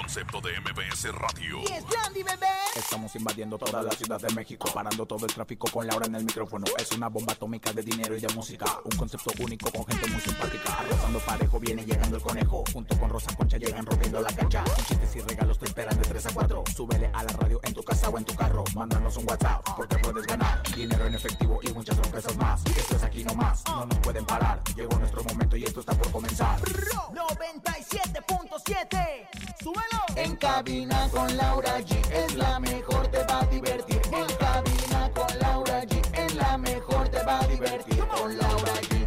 Concepto de MBS Radio. ¡Y es Landy, bebé! Estamos invadiendo toda la Ciudad de México, parando todo el tráfico con Laura en el micrófono. Es una bomba atómica de dinero y de música. Un concepto único con gente muy simpática. Arrasando parejo viene llegando el conejo. Junto con Rosa Concha llegan rompiendo la cancha. Con chistes y regalos te esperan de 3 a 4. Súbele a la radio en tu casa o en tu carro. Mándanos un WhatsApp porque puedes ganar. Dinero en efectivo y muchas sorpresas más. Esto es aquí nomás, no nos pueden parar. Llegó nuestro momento y esto está por comenzar. 97.7. ¡Súbelo! En cabina con Laura G es la mejor, te va a divertir. En cabina con Laura G es la mejor, te va a divertir. Con Laura G.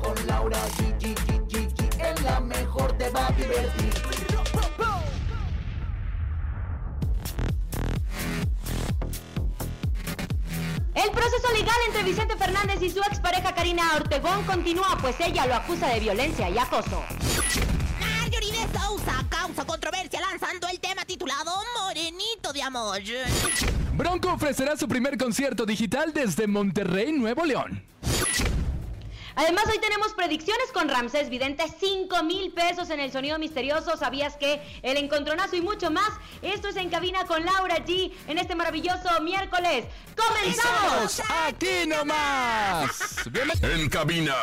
Con Laura G. Es la mejor, te va a divertir. El proceso legal entre Vicente Fernández y su expareja Karina Ortegón continúa, pues ella lo acusa de violencia y acoso. Sousa causa controversia lanzando el tema titulado Morenito de Amor. Bronco ofrecerá su primer concierto digital desde Monterrey, Nuevo León. Además, hoy tenemos predicciones con Ramsés Vidente, 5 mil pesos en el sonido misterioso. ¿Sabías que el encontronazo y mucho más? Esto es en cabina con Laura G en este maravilloso miércoles. ¡Comenzamos! ¡Aquí nomás! En cabina,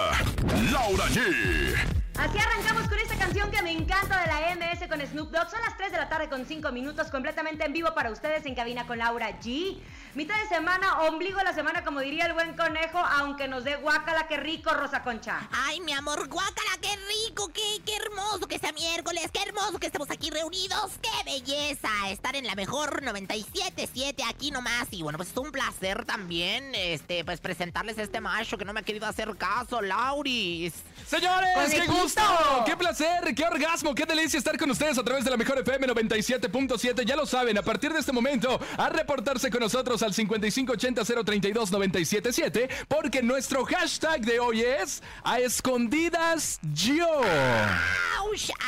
Laura G. Así arrancamos con esta canción que me encanta de la MS con Snoop Dogg. Son las 3 de la tarde con 5 minutos completamente en vivo para ustedes en cabina con Laura G. Mitad de semana, ombligo la semana, como diría el buen conejo, aunque nos dé guácala, qué rico, Rosa Concha. Ay, mi amor, guácala, qué rico, qué, qué hermoso que sea miércoles, qué hermoso que estemos aquí reunidos, qué belleza estar en la mejor 97.7 aquí nomás. Y bueno, pues es un placer también, este, pues presentarles este macho que no me ha querido hacer caso, Lauris. Señores, qué gusto, qué placer, qué orgasmo, qué delicia estar con ustedes a través de la mejor FM 97.7. Ya lo saben, a partir de este momento, a reportarse con nosotros al 5580-032-977, porque nuestro hashtag de hoy es a escondidas yo.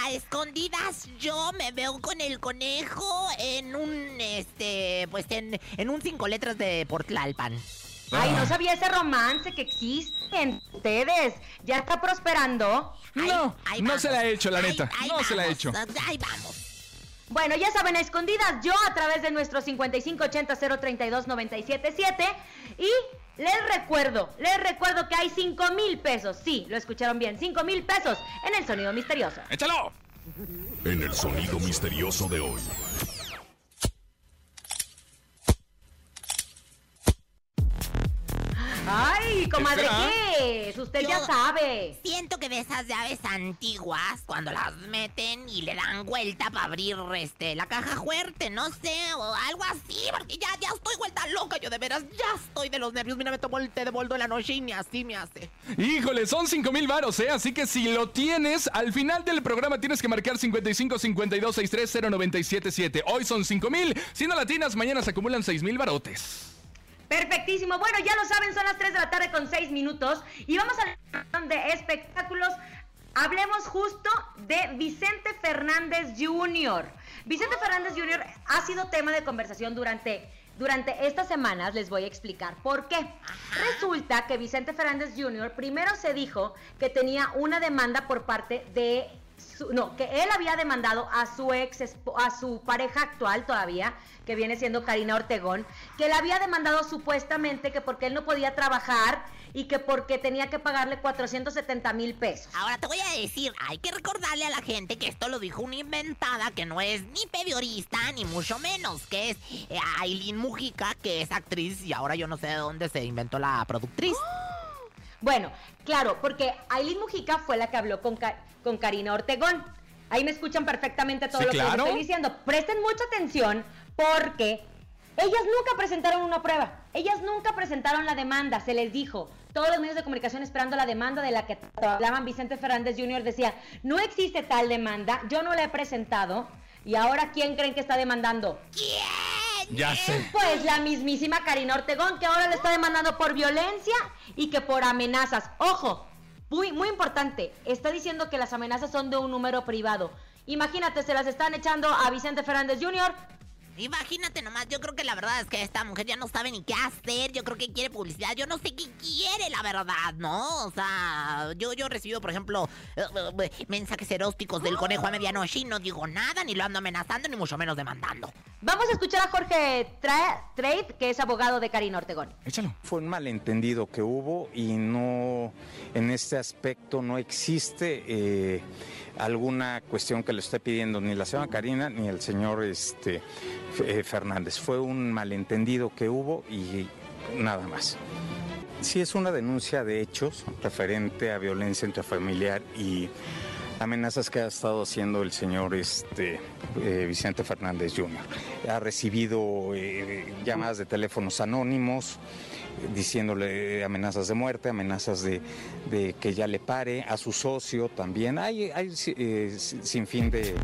A escondidas yo me veo con el conejo en un, este, pues en, en un cinco letras de Portlalpan. Ay, no sabía ese romance que existe en ustedes. ¿Ya está prosperando? No, ahí no se la he hecho, la neta. ahí No se la he hecho. Ahí vamos. Bueno, ya saben, a escondidas yo a través de nuestro 5580-032-977. Y les recuerdo, les recuerdo que hay 5 mil pesos. Sí, lo escucharon bien, 5 mil pesos en el sonido misterioso. ¡Échalo! En el sonido misterioso de hoy. Ay, comadre? ¿qué es? Usted ya sabe. Siento que de esas llaves antiguas, cuando las meten y le dan vuelta para abrir este, la caja fuerte, no sé, o algo así, porque ya, ya estoy vuelta loca, yo de veras, ya estoy de los nervios. Mira, me tomo el té de boldo en la noche y ni así me hace. Híjole, son 5 mil varos, ¿eh? Así que si lo tienes, al final del programa tienes que marcar 55 52 63 0977. Hoy son 5 mil. Si no latinas, mañana se acumulan 6 mil varotes. Perfectísimo. Bueno, ya lo saben, son las 3 de la tarde con 6 minutos. Y vamos a hablar de espectáculos. Hablemos justo de Vicente Fernández Jr. Vicente Fernández Jr. ha sido tema de conversación durante, durante estas semanas. Les voy a explicar por qué. Resulta que Vicente Fernández Jr. primero se dijo que tenía una demanda por parte de su- no, que él había demandado a su ex, a su pareja actual todavía, que viene siendo Karina Ortegón, que le había demandado supuestamente que porque él no podía trabajar y que porque tenía que pagarle 470 mil pesos. Ahora te voy a decir, hay que recordarle a la gente que esto lo dijo una inventada que no es ni periodista ni mucho menos, que es eh, Aileen Mujica, que es actriz y ahora yo no sé de dónde se inventó la productriz. Bueno, claro, porque Aileen Mujica fue la que habló con, con Karina Ortegón. Ahí me escuchan perfectamente todo Sí, lo que les estoy diciendo. Presten mucha atención porque Ellas nunca presentaron una prueba, ellas nunca presentaron la demanda, se les dijo. Todos los medios de comunicación esperando la demanda de la que hablaban Vicente Fernández Jr. decía, no existe tal demanda, yo no la he presentado. ¿Y ahora quién creen que está demandando? ¿Quién? Ya sé. Pues la mismísima Karina Ortegón, que ahora le está demandando por violencia y que por amenazas. Ojo, muy, muy importante, está diciendo que las amenazas son de un número privado. Imagínate, se las están echando a Vicente Fernández Jr. Imagínate nomás, yo creo que la verdad es que esta mujer ya no sabe ni qué hacer, yo creo que quiere publicidad, yo no sé qué quiere la verdad, ¿no? O sea, yo, yo he recibido, por ejemplo, eh, eh, mensajes eróticos del conejo a medianoche y no digo nada, ni lo ando amenazando, ni mucho menos demandando. Vamos a escuchar a Jorge Tra- Trade, que es abogado de Karina Ortegón. Échalo. Fue un malentendido que hubo y no, en este aspecto no existe eh, alguna cuestión que le esté pidiendo ni la señora Karina ni el señor este, eh, Fernández. Fue un malentendido que hubo y nada más. Sí, es una denuncia de hechos referente a violencia intrafamiliar y amenazas que ha estado haciendo el señor este, eh, Vicente Fernández Jr. Ha recibido eh, llamadas de teléfonos anónimos diciéndole amenazas de muerte, amenazas de, de que ya le pare, a su socio también. Hay, hay eh, sin fin de,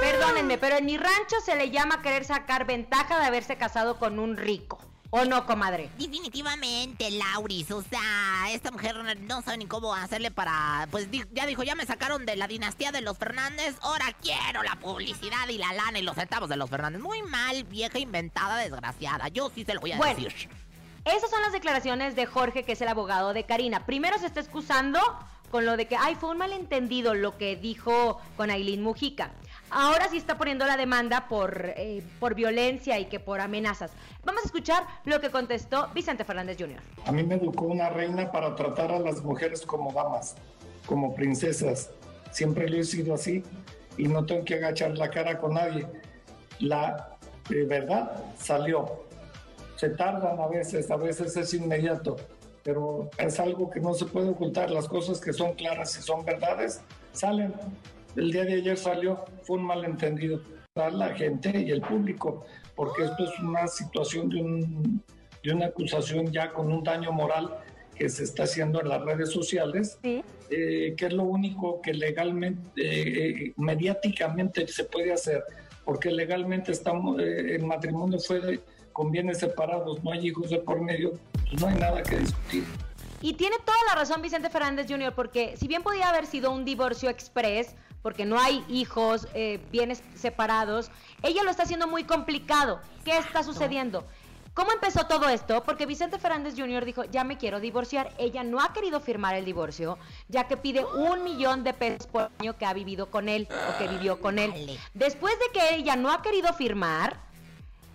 Perdónenme, pero en mi rancho se le llama querer sacar ventaja de haberse casado con un rico. ¿O no, comadre? Definitivamente, Lauris, o sea, esta mujer no sabe ni cómo hacerle para, pues di- ya dijo, ya me sacaron de la dinastía de los Fernández, ahora quiero la publicidad y la lana y los centavos de los Fernández. Muy mal, vieja inventada, desgraciada, yo sí se lo voy a Bueno. decir. Esas son las declaraciones de Jorge, que es el abogado de Karina. Primero se está excusando con lo de que, ay, fue un malentendido lo que dijo con Aileen Mujica. Ahora sí está poniendo la demanda por, eh, por violencia y que por amenazas. Vamos a escuchar lo que contestó Vicente Fernández Jr. A mí me educó una reina para tratar a las mujeres como damas, como princesas. Siempre lo he sido así y no tengo que agachar la cara con nadie. La eh, verdad salió. Se tardan a veces, a veces es inmediato, pero es algo que no se puede ocultar. Las cosas que son claras y son verdades salen. El día de ayer salió, fue un malentendido para la gente y el público, porque esto es una situación de, un, de una acusación ya con un daño moral que se está haciendo en las redes sociales, Sí. eh, que es lo único que legalmente, eh, mediáticamente se puede hacer, porque legalmente estamos, eh, el matrimonio fue de- con bienes separados, no hay hijos de por medio, pues no hay nada que discutir. Y tiene toda la razón Vicente Fernández Jr., porque si bien podía haber sido un divorcio express, porque no hay hijos, eh, bienes separados, ella lo está haciendo muy complicado. ¿Qué está sucediendo? ¿Cómo empezó todo esto? Porque Vicente Fernández Jr. dijo, ya me quiero divorciar. Ella no ha querido firmar el divorcio, ya que pide un millón de pesos por año que ha vivido con él o que vivió con él. Después de que ella no ha querido firmar,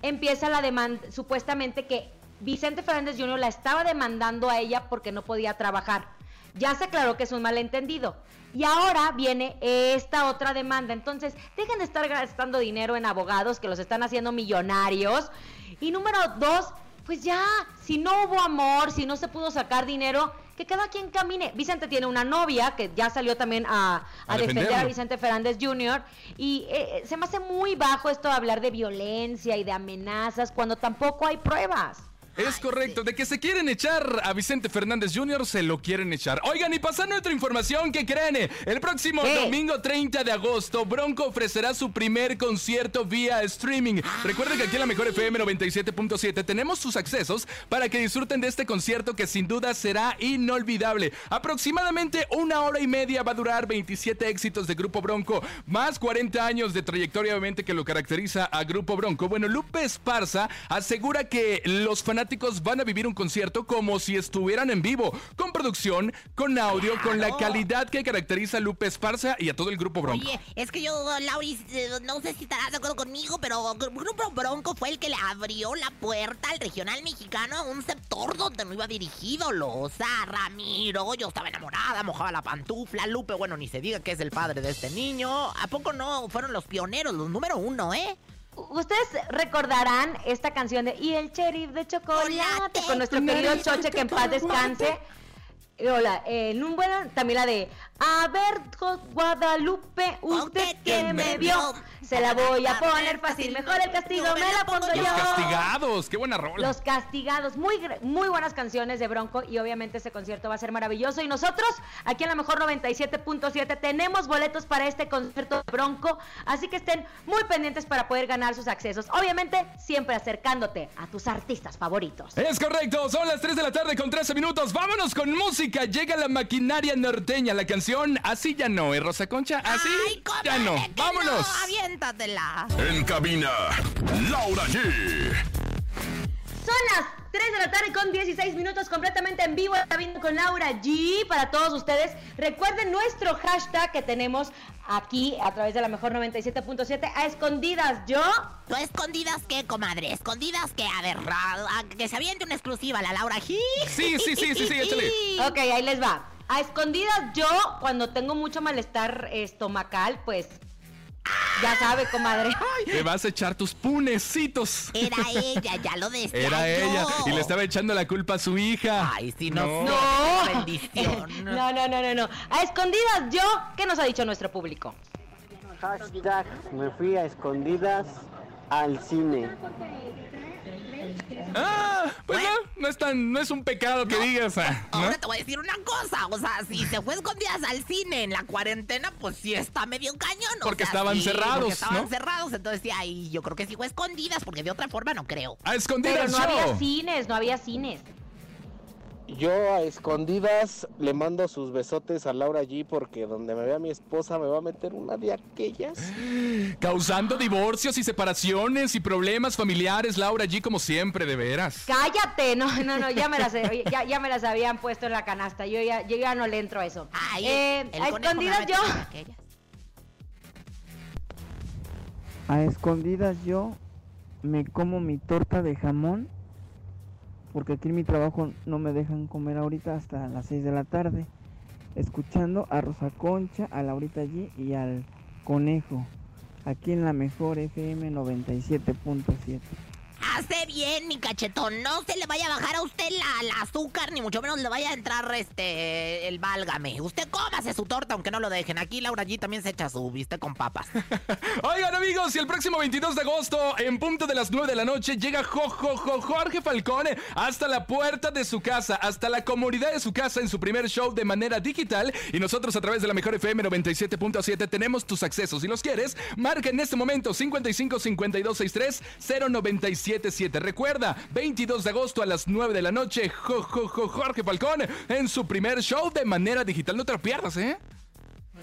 empieza la demanda, supuestamente que Vicente Fernández Jr. la estaba demandando a ella porque no podía trabajar. Ya se aclaró que es un malentendido. Y ahora viene esta otra demanda. Entonces, dejen de estar gastando dinero en abogados que los están haciendo millonarios. Y número dos, pues ya, si no hubo amor, si no se pudo sacar dinero, que cada quien camine. Vicente tiene una novia que ya salió también a, a A defender a. Vicente Fernández Jr. Y eh, se me hace muy bajo esto de hablar de violencia y de amenazas cuando tampoco hay pruebas. Es correcto, de que se quieren echar a Vicente Fernández Jr., se lo quieren echar. Oigan, y pasando a otra información, ¿qué creen? El próximo ¿Qué? domingo 30 de agosto, Bronco ofrecerá su primer concierto vía streaming. Recuerden que aquí en la Mejor FM 97.7 tenemos sus accesos para que disfruten de este concierto que sin duda será inolvidable. Aproximadamente una hora y media va a durar 27 éxitos de Grupo Bronco, más 40 años de trayectoria obviamente que lo caracteriza a Grupo Bronco. Bueno, Lupe Esparza asegura que los fanáticos van a vivir un concierto como si estuvieran en vivo, con producción, con audio, con la Claro. calidad que caracteriza a Lupe Esparza y a todo el Grupo Bronco. Oye, es que yo, Lauris, eh, no sé si estarás de acuerdo conmigo, pero Gru- Grupo Bronco fue el que le abrió la puerta al regional mexicano a un sector donde no iba dirigido. Lo, o sea, Ramiro, yo estaba enamorada, mojaba la pantufla. Lupe, bueno, ni se diga que es el padre de este niño. ¿A poco no fueron los pioneros, los número uno, eh? Ustedes recordarán esta canción de Y el sheriff de chocolate con nuestro querido Choche que en paz descanse. Hola, eh, en un bueno, también la de A ver, Guadalupe, usted que me vio, se la voy a poner fácil. Mejor el castigo me la pongo yo. Los castigados, qué buena rola. Los castigados, muy, muy buenas canciones de Bronco y obviamente ese concierto va a ser maravilloso. Y nosotros, aquí en la mejor 97.7, tenemos boletos para este concierto de Bronco, así que estén muy pendientes para poder ganar sus accesos. Obviamente, siempre acercándote a tus artistas favoritos. Es correcto, son las 3 de la tarde con 13 minutos. Vámonos con música. Llega la maquinaria norteña, la canción Así ya no, ¿eh, Rosa Concha? Así ya no. Vámonos. aviéntatela. En cabina, Laura G. Son las 3 de la tarde con 16 minutos completamente en vivo. Está viendo con Laura G para todos ustedes. Recuerden nuestro hashtag que tenemos aquí a través de la mejor 97.7 a escondidas. Yo. ¿Tú escondidas qué, comadre? ¿Escondidas qué? A ver, que se aviente una exclusiva la Laura G. Sí, sí, sí, sí, sí, échale. Ok, ahí les va. A escondidas yo, cuando tengo mucho malestar estomacal, pues ya sabe, comadre. Te vas a echar tus punecitos. Era ella, ya lo decía Era ella. Y le estaba echando la culpa a su hija. Ay, si no. No. no. Bendición. No, no, no, no, no. A escondidas yo, ¿qué nos ha dicho nuestro público? Hashtag, me fui a escondidas al cine. Ah, pues no, no es tan, no es un pecado que digas. Ah, ahora te voy a decir una cosa, o sea, si se fue escondidas al cine en la cuarentena, pues sí está medio cañón. Porque estaban cerrados, porque estaban cerrados, entonces sí, ahí yo creo que sí fue escondidas, porque de otra forma no creo. A escondidas Pero no había cines, no había cines. Yo a escondidas le mando sus besotes a Laura G porque donde me vea mi esposa me va a meter una de aquellas. Causando divorcios y separaciones y problemas familiares, Laura G como siempre, de veras. Cállate, no, no, no, ya me las, ya, me las habían puesto en la canasta, yo ya, yo ya no le entro a eso. Eh, a escondidas yo... A escondidas yo me como mi torta de jamón porque aquí en mi trabajo no me dejan comer ahorita hasta las 6 de la tarde, escuchando a Rosa Concha, a Laurita allí y al Conejo, aquí en la mejor FM 97.7. Hace bien, mi cachetón. No se le vaya a bajar a usted la, azúcar, ni mucho menos le vaya a entrar este el válgame. Usted cómase su torta, aunque no lo dejen. Aquí Laura G también se echa su viste con papas. Oigan, amigos, y el próximo 22 de agosto, en punto de las 9 de la noche, llega Jojo Jorge Falcone hasta la puerta de su casa, hasta la comodidad de su casa en su primer show de manera digital. Y nosotros, a través de la mejor FM 97.7, tenemos tus accesos. Si los quieres, marca en este momento 55 52 63 097 Recuerda, 22 de agosto a las 9 de la noche, Jorge Falcón en su primer show de manera digital. No te lo pierdas, ¿eh?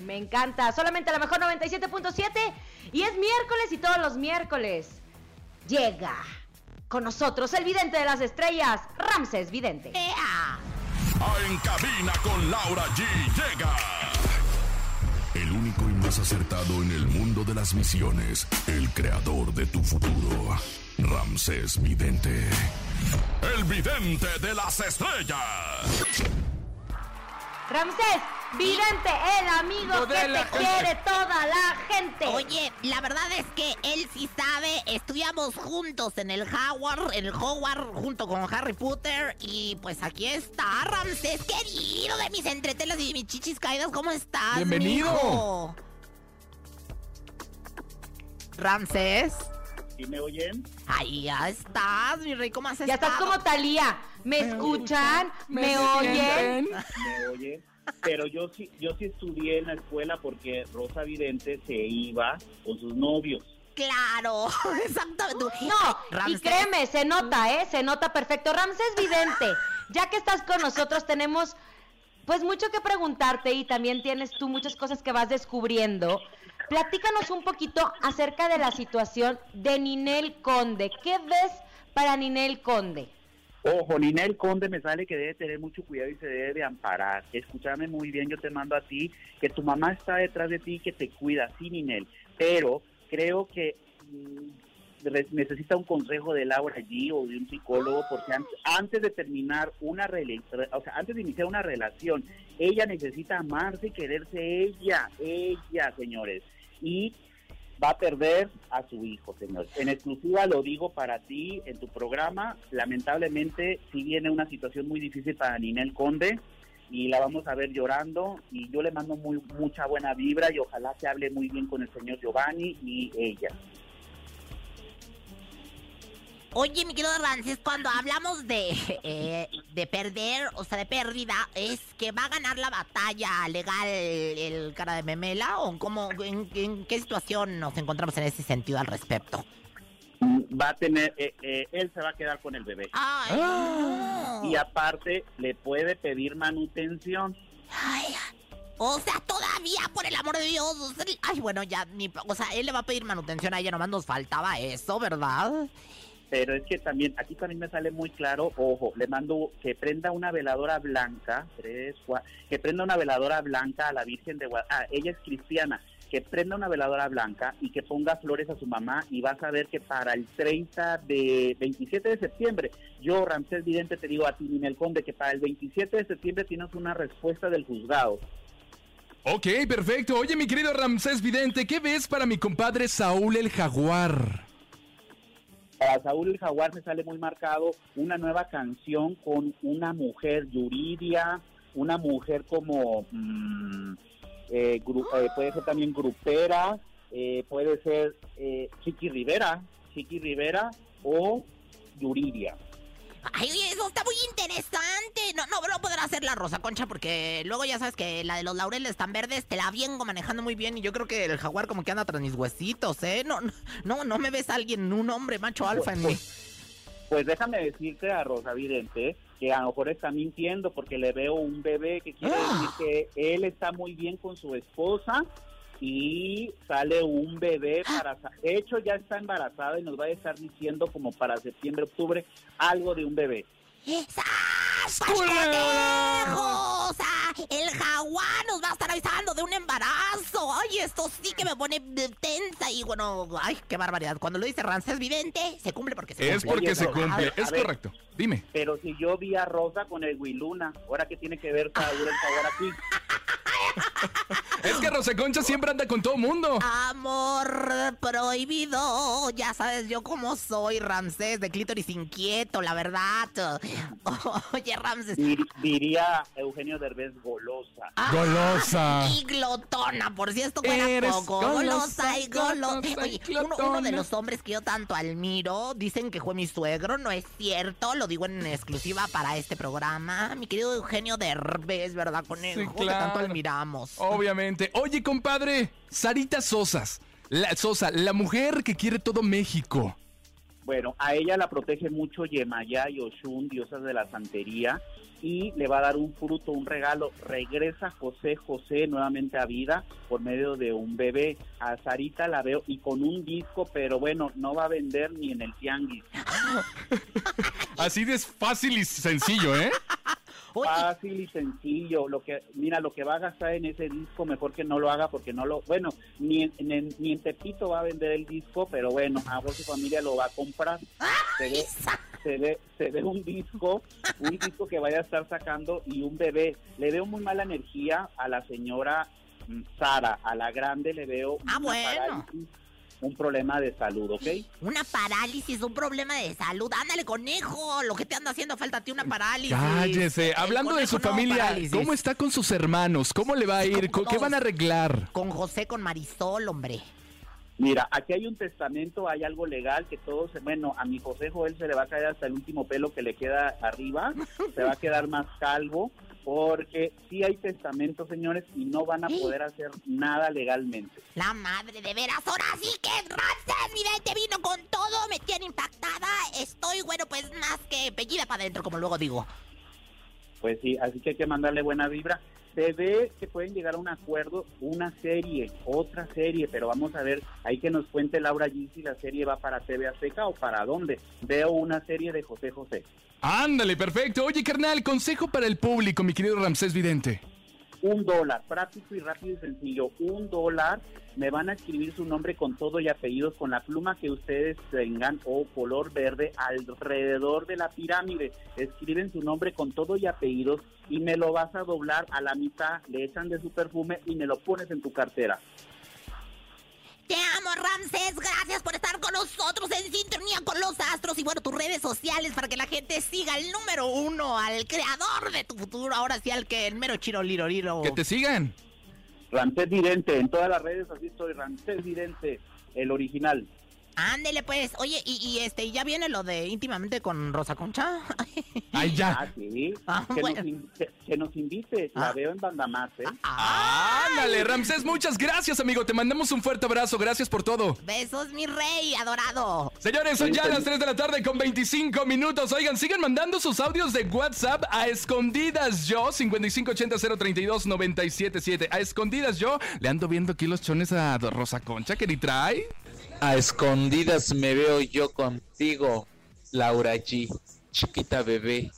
Me encanta. Solamente a la mejor 97.7 y es miércoles y todos los miércoles llega con nosotros el vidente de las estrellas, Ramses Vidente. ¡Ea! En cabina con Laura G llega más acertado en el mundo de las misiones, el creador de tu futuro. Ramsés Vidente. El vidente de las estrellas. Ramsés, vidente, el amigo que te quiere toda la gente. Oye, la verdad es que él sí sabe. Estudiamos juntos en el Howard, en el Howard, junto con Harry Potter. Y pues aquí está, Ramsés, querido de mis entretelas y de mis chichis caídas. ¿Cómo estás? Bienvenido. Ramsés. ¿Sí me oyen? Ahí ya estás, mi rey, ¿cómo has Ya estás como Talía. ¿Me, escuchan? ¿Me, oyen? Me oyen. Pero yo sí, yo sí estudié en la escuela porque Rosa Vidente se iba con sus novios. Claro, exactamente. No, y créeme, se nota, ¿eh? Se nota perfecto. Ramses Vidente, ya que estás con nosotros, tenemos pues mucho que preguntarte y también tienes tú muchas cosas que vas descubriendo. Platícanos un poquito acerca de la situación de Ninel Conde. ¿Qué ves para Ninel Conde? Ojo, Ninel Conde me sale que debe tener mucho cuidado y se debe de amparar. Escúchame muy bien, yo te mando a ti que tu mamá está detrás de ti y que te cuida, sí, Ninel. Pero creo que mm, necesita un consejo de Laura allí o de un psicólogo porque antes, de terminar una o sea, antes de iniciar una relación, ella necesita amarse y quererse ella, ella, señores y va a perder a su hijo, señor. En exclusiva lo digo para ti en tu programa. Lamentablemente, si viene una situación muy difícil para Ninel Conde, y la vamos a ver llorando y yo le mando muy mucha buena vibra y ojalá se hable muy bien con el señor Giovanni y ella. Oye, mi querido Rances, cuando hablamos de, eh, de perder, o sea, de pérdida, ¿es que va a ganar la batalla legal el cara de memela? ¿O cómo, en, en qué situación nos encontramos en ese sentido al respecto? Va a tener, eh, eh, él se va a quedar con el bebé. Ay, no. Y aparte le puede pedir manutención. Ay, o sea, todavía, por el amor de Dios. o sea, Ay, bueno, ya, ni, o sea, él le va a pedir manutención a ella, nomás nos faltaba eso, ¿verdad? Pero es que también, aquí también me sale muy claro, ojo, le mando que prenda una veladora blanca, tres, que prenda una veladora blanca a la Virgen de Guadalupe. Ah, ella es cristiana, que prenda una veladora blanca y que ponga flores a su mamá y vas a ver que para el 30 de, 27 de septiembre, yo, Ramsés Vidente, te digo a ti, Ninel Conde, que para el 27 de septiembre tienes una respuesta del juzgado. Ok, perfecto. Oye, mi querido Ramsés Vidente, ¿qué ves para mi compadre Saúl el Jaguar? Para Saúl el Jaguar me sale muy marcado una nueva canción con una mujer Yuridia, una mujer como mm, eh, eh, puede ser también grupera, eh, puede ser eh, Chiqui Rivera, Chiqui Rivera o Yuridia. Ay, oye, eso está muy interesante. No, no, no podrá hacer la Rosa Concha porque luego ya sabes que la de los laureles tan verdes te la vengo manejando muy bien y yo creo que el jaguar como que anda tras mis huesitos, ¿eh? No, no, no, me ves a alguien, un hombre macho alfa en mí. Pues déjame decirte a Rosa Vidente que a lo mejor está mintiendo porque le veo un bebé que quiere Ah. decir que él está muy bien con su esposa y sale un bebé para... De hecho ya está embarazada y nos va a estar diciendo como para septiembre, octubre algo de un bebé. ¡Sas! Sea, el jaguar nos va a estar avisando de un embarazo. Ay, esto sí que me pone tensa y bueno, ay, qué barbaridad. Cuando lo dice Rancés Vidente, se cumple porque se Es cumple. porque Oye, se cumple. ver, Es ver. correcto. Dime. Pero si yo vi a Rosa con el Huiluna, ahora que tiene que ver Saúl el Jaguar aquí. Es que Rosa Concha siempre anda con todo mundo. Amor prohibido, ya sabes yo cómo soy, Ramsés, de clítoris inquieto, la verdad. Oye, Ramsés. Dir- diría Eugenio Derbez golosa. Ah, Golosa. Y glotona, por si esto fuera Eres poco. golosa, Golosa y golosa. y Oye, uno, uno de los hombres que yo tanto admiro, dicen que fue mi suegro, no es cierto, lo digo en exclusiva para este programa. Mi querido Eugenio Derbez, ¿verdad, conejo? Sí, Que tanto claro. Obviamente. Oye, compadre, Sarita Sosas. La, Sosa, la mujer que quiere todo México. Bueno, a ella la protege mucho Yemayá y Oshun, diosas de la santería, y le va a dar un fruto, un regalo. Regresa José José nuevamente a vida por medio de un bebé. A Sarita la veo y con un disco, pero bueno, no va a vender ni en el tianguis. Así de fácil y sencillo, ¿eh? Oye, Fácil y sencillo. Lo que, mira, lo que va a gastar en ese disco, mejor que no lo haga porque no lo, bueno, ni en, ni en- ni en Tepito va a vender el disco, pero bueno, a vos su familia lo va a comprar. Se ve, se ve, se ve un disco, un disco que vaya a estar sacando y un bebé. Le veo muy mala energía a la señora mm, Sara, a la grande le veo Ah, bueno. parálisis, un problema de salud, ¿ok? Una parálisis, un problema de salud. Ándale, conejo. Lo que te anda haciendo falta a ti, una parálisis. Cállese. Hablando de su familia, parálisis. ¿cómo está con sus hermanos? ¿Cómo le va a ir? ¿Cómo ¿Qué van a arreglar? Con José, con Marisol, hombre. Mira, aquí hay un testamento, hay algo legal que todos, bueno, a mi José Joel se le va a caer hasta el último pelo que le queda arriba, se va a quedar más calvo, porque sí hay testamento, señores, y no van a poder hacer nada legalmente. La madre de veras. Ahora sí que Ramses, mi te vino con todo. Me tiene impactada. Estoy, bueno, pues más que pellida para adentro, como luego digo. Pues sí, así que hay que mandarle buena vibra. Se ve que pueden llegar a un acuerdo, una serie, otra serie, pero vamos a ver, hay que nos cuente Laura G si la serie va para TV Azteca o para dónde. Veo una serie de José José. Ándale, perfecto. Oye, carnal, consejo para el público, mi querido Ramsés Vidente. Un dólar, práctico y rápido y sencillo. Un dólar, me van a escribir su nombre con todo y apellidos con la pluma que ustedes tengan o color verde alrededor de la pirámide. Escriben su nombre con todo y apellidos y me lo vas a doblar a la mitad, le echan de su perfume y me lo pones en tu cartera. Te amo, Ramses. Gracias por estar con nosotros en sintonía con los astros. Y bueno, tus redes sociales para que la gente siga al número uno, al creador de tu futuro. Ahora sí, al que el mero chiro liro liro. Que te sigan. Ramsés Vidente, en todas las redes así estoy, Ramsés Vidente, el original. Ándele pues. Oye, y, y este, ¿ya viene lo de íntimamente con Rosa Concha? Ay, ya. Ah, sí. Ah, que, bueno. nos, in- que- que nos invite, la Ah. veo en Bandamás, ¿eh? Ándale, Ramsés, muchas gracias, amigo. Te mandamos un fuerte abrazo. Gracias por todo. Besos, mi rey adorado. Señores, son ya las 3 de la tarde con 25 minutos. Oigan, sigan mandando sus audios de WhatsApp a escondidas yo, 5580-032-977. A escondidas yo, le ando viendo aquí los chones a Rosa Concha que ni trae. A escondidas me veo yo contigo, Laura G. Chiquita bebé.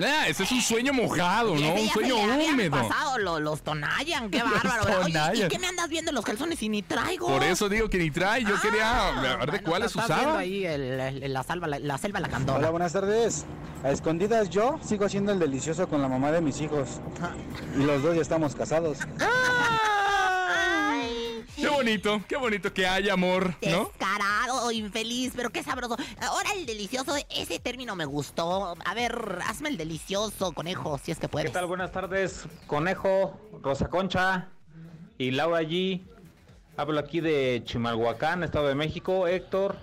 Ah, ese es un sueño mojado, ¿no? Un sueño se le habían húmedo. pasado, lo- los Tonayan, qué bárbaro. Los Oye, ¿y qué me andas viendo en los calzones y ni traigo? Por eso digo que ni trae. Yo Ah, quería ver de cuáles estás viendo usaba. ahí el- el- la, salva, la, la selva la candona. Hola, buenas tardes. A escondidas yo sigo haciendo el delicioso con la mamá de mis hijos. Y los dos ya estamos casados. Qué bonito, qué bonito que haya amor, ¿no? Descarado, infeliz, pero qué sabroso. Ahora el delicioso, ese término me gustó. A ver, hazme el delicioso, conejo, si es que puedes. ¿Qué tal? Buenas tardes, Conejo, Rosa Concha y Laura G. Hablo aquí de Chimalhuacán, Estado de México. Héctor,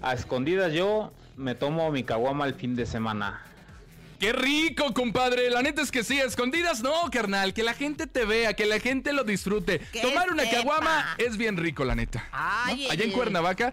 a escondidas yo me tomo mi caguama el fin de semana. ¡Qué rico, compadre! La neta es que sí, escondidas no, carnal. Que la gente te vea, que la gente lo disfrute. Tomar una sepa. caguama es bien rico, la neta. Ay, ¿no? Allá en el- Cuernavaca,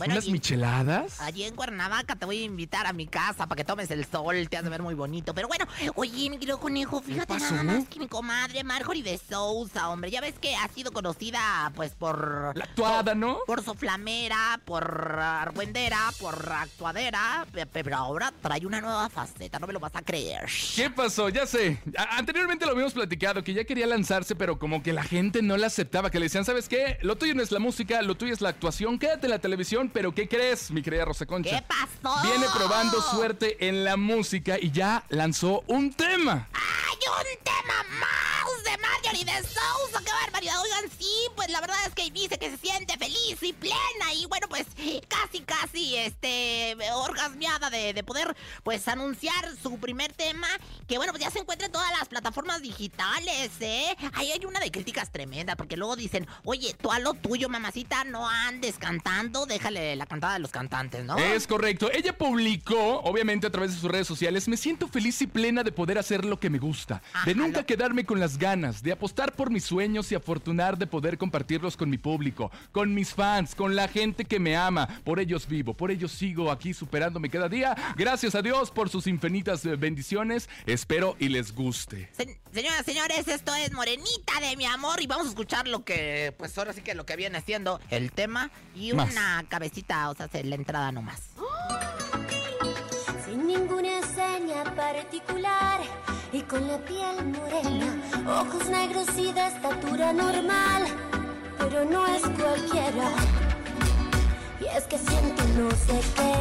Bueno, unas y- micheladas. Allí en Cuernavaca te voy a invitar a mi casa para que tomes el sol, te has de ver muy bonito. Pero bueno, oye, mi querido conejo, fíjate nada más que mi comadre Marjorie de Sousa, hombre, ya ves que ha sido conocida pues por... La actuada, ¿no? Por soflamera, por argüendera, por actuadera, pe- pe- pero ahora trae una nueva faceta, no me lo vas a creer. ¿Qué pasó? Ya sé. A- anteriormente lo habíamos platicado, que ya quería lanzarse, pero como que la gente no la aceptaba, que le decían, ¿sabes qué? Lo tuyo no es la música, lo tuyo es la actuación, quédate en la televisión, pero ¿qué crees, mi querida Rosa Concha? ¿Qué pasó? Viene probando suerte en la música y ya lanzó un tema. ¡Hay un tema más de Marjorie de Sousa! ¡Qué barbaridad! Oigan, sí, pues la verdad es que dice que se siente feliz y plena y bueno, pues casi, casi, este, orgasmeada de, de poder, pues, anunciar su primer tema que bueno, pues ya se encuentra en todas las plataformas digitales, ¿eh? Ahí hay una de críticas tremendas porque luego dicen, oye, tú a lo tuyo, mamacita, no andes cantando, la cantada de los cantantes, ¿no? Es correcto. Ella publicó, obviamente a través de sus redes sociales, me siento feliz y plena de poder hacer lo que me gusta, de nunca quedarme con las ganas, de apostar por mis sueños y afortunar de poder compartirlos con mi público, con mis fans, con la gente que me ama. Por ellos vivo, por ellos sigo aquí superándome cada día. Gracias a Dios por sus infinitas eh, bendiciones. Espero y les guste. Se- señoras, señores, esto es Morenita de mi amor y vamos a escuchar lo que, pues ahora sí que lo que viene siendo el tema y Más. una cabecita, o sea, la entrada nomás. Sin ninguna seña particular y con la piel morena, ojos negros y de estatura normal, pero no es cualquiera. Y es que siento no sé qué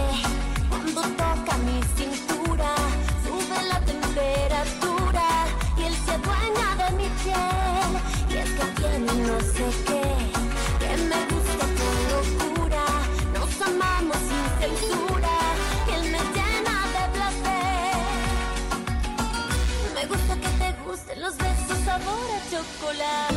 cuando toca mi cintura, sube la temperatura y él se adueña de mi piel. Y es que tiene no sé qué los besos sabor a chocolate.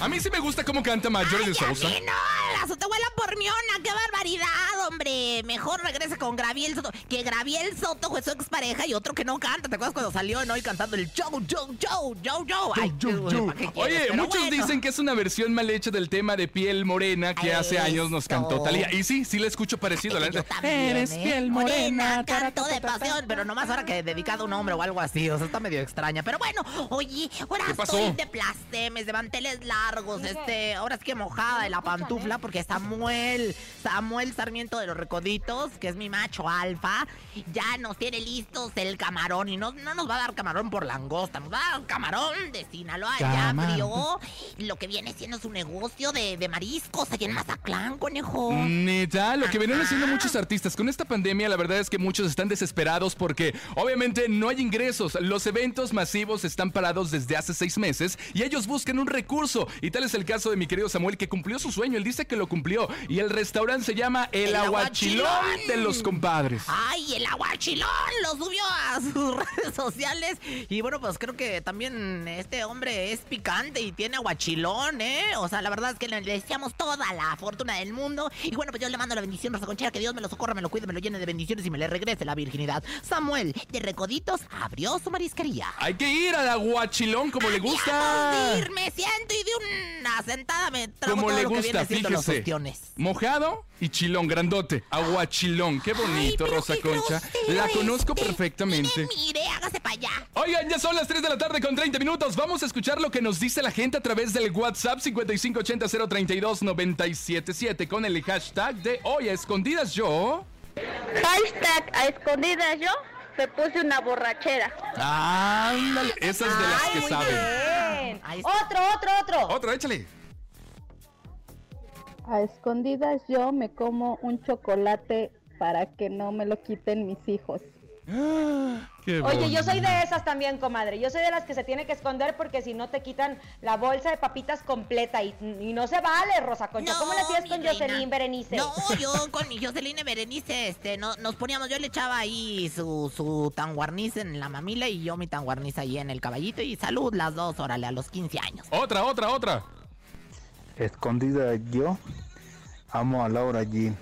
A mí sí me gusta cómo canta Marjorie de ¡Ay, a Sousa. mí no! ¡La azotehuela por miona! ¡Qué barbaridad, hombre! Mejor regresa con Graviel Soto. Que Graviel Soto fue su expareja y otro que no canta. ¿Te acuerdas cuando salió, no? Y cantando el Joe, Joe, Joe, Joe, Joe. Ay, Yo, yo. ¿para qué quieres? Oye, muchos bueno. dicen que es una versión mal hecha del tema de piel morena que hace años nos cantó. Talía. Y sí, sí la escucho parecido. Yo también, Eres ¿eh? piel morena. canto de pasión, pero nomás ahora que dedicado a un hombre o algo así, o sea, está medio extraña. Pero bueno, oye, ahora ¿Qué pasó? estoy de placemes, de manteles largos, este, ahora sí que mojada de la pantufla, porque Samuel, Samuel Sarmiento de los Recoditos que es mi macho alfa, ya nos tiene listos el camarón y no, no nos va a dar camarón por langosta, nos va a dar camarón de Sinaloa. Ya abrió lo que viene siendo su negocio de, de mariscos allá en Mazatlán, conejo. Neta, lo que vienen haciendo muchos artistas con esta pandemia, la verdad es que muchos están desesperados porque obviamente no hay ingresos. Los eventos masivos están parados desde hace seis meses y ellos buscan un recurso. Y tal es el caso de mi querido Samuel que cumplió su sueño. Él dice que lo cumplió y el restaurante se llama El, El Aguachilón Aguachilón. de los compadres. ¡Ay, el aguachilón! Lo subió a sus redes sociales. Y bueno, pues creo que también este hombre es picante y tiene aguachilón, ¿eh? O sea, la verdad es que le deseamos toda la fortuna del mundo. Y bueno, pues yo le mando la bendición, Rosa Conchera, que Dios me lo socorra, me lo cuide, me lo llene de bendiciones y me le regrese la virginidad. Samuel, de Recoditos, abrió su marisquería. Hay que ir al Aguachilón como le gusta. Ir, me siento y de una sentada me trago Como todo le lo que gusta, viene fíjese. ostiones. Mojado y chilón, grandote. Aguachilón, qué bonito, Rosa Concha. La conozco perfectamente. Mire, hágase para allá. Oigan, ya son las 3 de la tarde con 30 minutos. Vamos a escuchar lo que nos dice la gente a través del WhatsApp 5580-032-977 con el hashtag de hoy a escondidas yo. Hashtag a escondidas yo me puse una borrachera. Ándale, esa es de las que saben. Otro, otro, otro. Otro, échale. A escondidas yo me como un chocolate para que no me lo quiten mis hijos. Qué Oye, yo soy de esas también, comadre. Yo soy de las que se tiene que esconder porque si no te quitan la bolsa de papitas completa y, y no se vale, Rosa Concha. No, ¿Cómo le hacías con reina. Jocelyn Berenice? No, yo con mi Jocelyn Berenice, este, no, nos poníamos, yo le echaba ahí su, su tanguarniz en la mamila y yo mi tanguarniz ahí en el caballito y salud las dos, órale, a los 15 años. Otra, otra, otra. Escondida yo amo a Laura G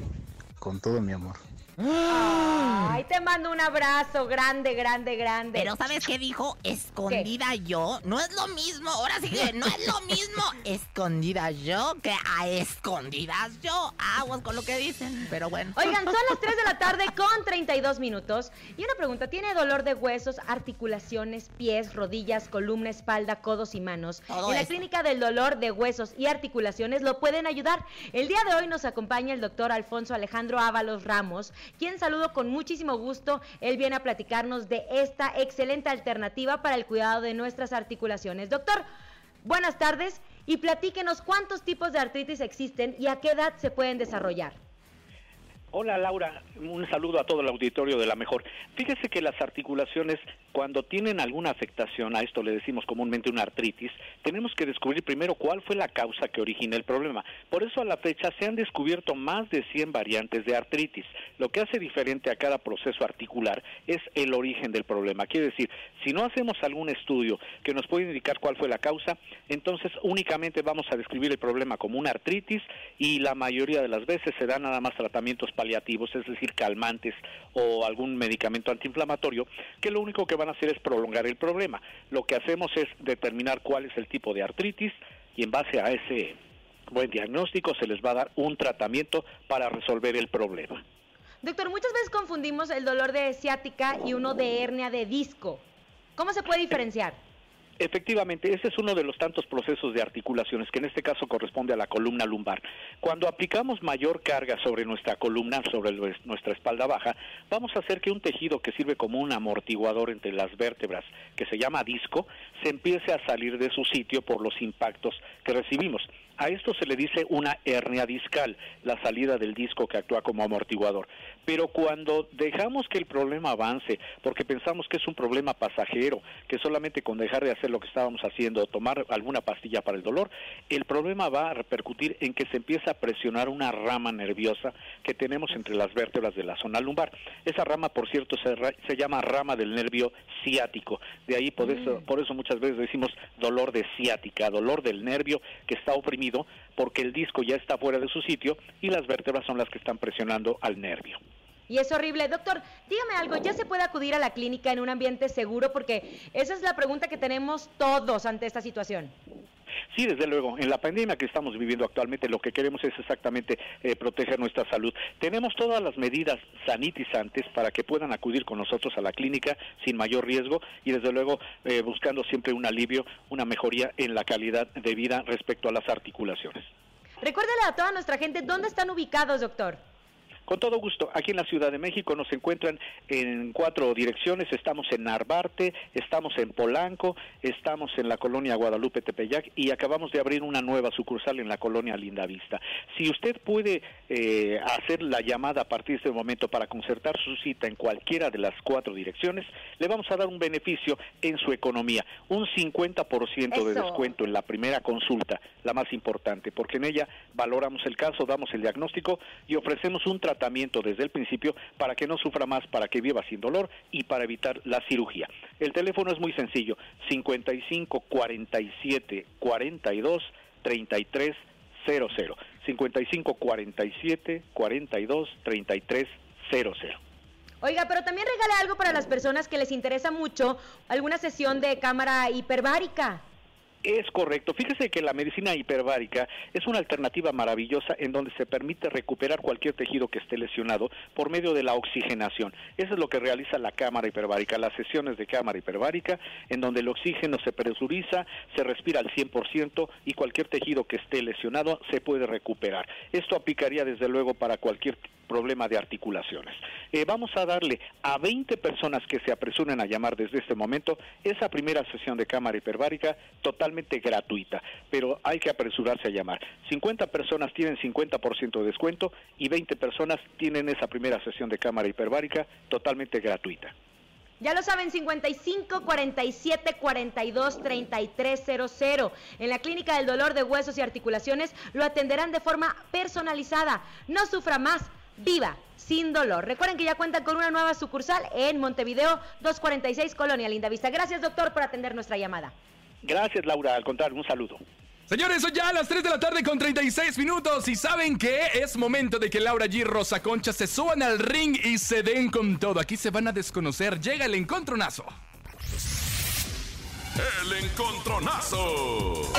con todo mi amor. Ay, te mando un abrazo grande, grande, grande. Pero ¿sabes qué dijo? Escondida yo. No es lo mismo, ahora sí que no es lo mismo escondida yo que a escondidas yo. Aguas con lo que dicen, pero bueno. Oigan, son las 3 de la tarde con 32 minutos. Y una pregunta, ¿tiene dolor de huesos, articulaciones, pies, rodillas, columna, espalda, codos y manos? Todo en la eso. clínica del dolor de huesos y articulaciones lo pueden ayudar. El día de hoy nos acompaña el doctor Alfonso Alejandro Ábalos Ramos, quien saludo con muchísimo gusto. Él viene a platicarnos de esta excelente alternativa para el cuidado de nuestras articulaciones. Doctor, buenas tardes y platíquenos cuántos tipos de artritis existen y a qué edad se pueden desarrollar. Hola Laura, un saludo a todo el auditorio de la mejor. Fíjese que las articulaciones, cuando tienen alguna afectación, a esto le decimos comúnmente una artritis, tenemos que descubrir primero cuál fue la causa que origina el problema. Por eso a la fecha se han descubierto más de 100 variantes de artritis. Lo que hace diferente a cada proceso articular es el origen del problema. Quiere decir, si no hacemos algún estudio que nos pueda indicar cuál fue la causa, entonces únicamente vamos a describir el problema como una artritis y la mayoría de las veces se dan nada más tratamientos paliativos, es decir, calmantes o algún medicamento antiinflamatorio, que lo único que van a hacer es prolongar el problema. Lo que hacemos es determinar cuál es el tipo de artritis y en base a ese buen diagnóstico se les va a dar un tratamiento para resolver el problema. Doctor, muchas veces confundimos el dolor de ciática y uno de hernia de disco. ¿Cómo se puede diferenciar? Efectivamente, ese es uno de los tantos procesos de articulaciones que en este caso corresponde a la columna lumbar. Cuando aplicamos mayor carga sobre nuestra columna, sobre nues- nuestra espalda baja, vamos a hacer que un tejido que sirve como un amortiguador entre las vértebras, que se llama disco, se empiece a salir de su sitio por los impactos que recibimos. A esto se le dice una hernia discal, la salida del disco que actúa como amortiguador. Pero cuando dejamos que el problema avance, porque pensamos que es un problema pasajero, que solamente con dejar de hacer lo que estábamos haciendo o tomar alguna pastilla para el dolor, el problema va a repercutir en que se empieza a presionar una rama nerviosa que tenemos entre las vértebras de la zona lumbar. Esa rama, por cierto, se, se llama rama del nervio ciático. De ahí por eso, por eso muchas veces decimos dolor de ciática, dolor del nervio que está oprimido porque el disco ya está fuera de su sitio y las vértebras son las que están presionando al nervio. Y es horrible. Doctor, dígame algo, ¿ya se puede acudir a la clínica en un ambiente seguro? Porque esa es la pregunta que tenemos todos ante esta situación. Sí, desde luego. En la pandemia que estamos viviendo actualmente, lo que queremos es exactamente eh, proteger nuestra salud. Tenemos todas las medidas sanitizantes para que puedan acudir con nosotros a la clínica sin mayor riesgo y desde luego eh, buscando siempre un alivio, una mejoría en la calidad de vida respecto a las articulaciones. Recuérdele a toda nuestra gente dónde están ubicados, doctor. Con todo gusto, aquí en la Ciudad de México nos encuentran en cuatro direcciones. Estamos en Narvarte, estamos en Polanco, estamos en la colonia Guadalupe Tepeyac y acabamos de abrir una nueva sucursal en la colonia Lindavista. Si usted puede eh, hacer la llamada a partir de este momento para concertar su cita en cualquiera de las cuatro direcciones, le vamos a dar un beneficio en su economía, un 50% de Eso. descuento en la primera consulta, la más importante, porque en ella valoramos el caso, damos el diagnóstico y ofrecemos un tratamiento desde el principio para que no sufra más, para que viva sin dolor y para evitar la cirugía. El teléfono es muy sencillo, 55 47 42 33 00. 55 47 42 33 00. Oiga, pero también regale algo para las personas que les interesa mucho alguna sesión de cámara hiperbárica. Es correcto. Fíjese que la medicina hiperbárica es una alternativa maravillosa en donde se permite recuperar cualquier tejido que esté lesionado por medio de la oxigenación. Eso es lo que realiza la cámara hiperbárica, las sesiones de cámara hiperbárica, en donde el oxígeno se presuriza, se respira al 100% y cualquier tejido que esté lesionado se puede recuperar. Esto aplicaría desde luego para cualquier problema de articulaciones. Eh, vamos a darle a 20 personas que se apresuren a llamar desde este momento esa primera sesión de cámara hiperbárica totalmente gratuita, pero hay que apresurarse a llamar. 50 personas tienen 50% de descuento y 20 personas tienen esa primera sesión de cámara hiperbárica totalmente gratuita. Ya lo saben, 55 47 42 33 00. En la Clínica del Dolor de Huesos y Articulaciones lo atenderán de forma personalizada. No sufra más, viva sin dolor. Recuerden que ya cuentan con una nueva sucursal en Montevideo 246 Colonia Lindavista. Gracias, doctor, por atender nuestra llamada. Gracias, Laura. Al contrario, un saludo. Señores, son ya a las 3 de la tarde con 36 minutos y saben que es momento de que Laura G. Rosa Concha se suban al ring y se den con todo. Aquí se van a desconocer. Llega el encontronazo. El encontronazo.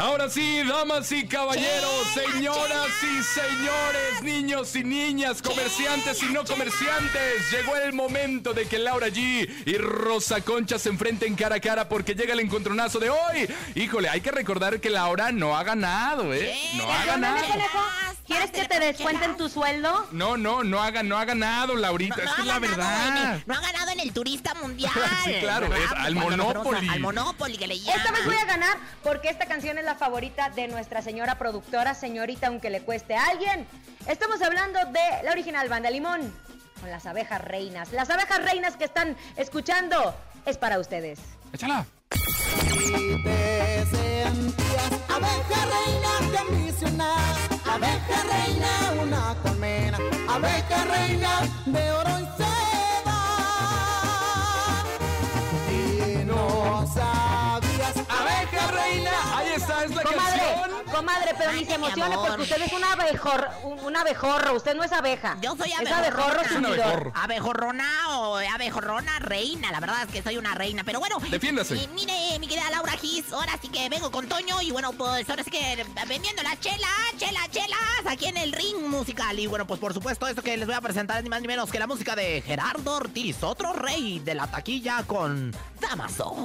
Ahora sí, damas y caballeros, señoras y señores, niños y niñas, comerciantes y no comerciantes, llegó el momento de que Laura G y Rosa Concha se enfrenten cara a cara porque llega el encontronazo de hoy. Híjole, hay que recordar que Laura no ha ganado, ¿eh? No ha ganado. ¿Quieres que te descuenten tu sueldo? No, no, no ha, no ha ganado, Laurita, es que es la verdad. No ha ganado en el turista mundial. Sí, claro, ¿verdad? es al Monopoly. Al Monopoly que le llaman. Esta vez voy a ganar porque esta canción es la favorita de nuestra señora productora, señorita, aunque le cueste a alguien. Estamos hablando de la original banda Limón con las abejas reinas. Las abejas reinas que están escuchando es para ustedes. Échala. Si te sentías abeja reina, te ambicionas. Abeja reina, una colmena. Abeja reina de oro y seda. Y no sabías. Abeja reina, ahí está, es la Comadre, canción. Comadre, pero ni se emocione porque usted es un abejor, un, un abejorro, usted no es abeja. Yo soy Es abejorro sumidor. Abejorrona o abejorrona reina. La verdad es que soy una reina. Pero bueno. Defiéndase. y mire, mi querida Laura Gis, ahora sí que vengo con Toño. Y bueno, pues ahora sí que vendiendo las chelas, chelas, chelas. Aquí en el ring musical. Y bueno, pues por supuesto, esto que les voy a presentar es ni más ni menos que la música de Gerardo Ortiz, otro rey de la taquilla con Damaso.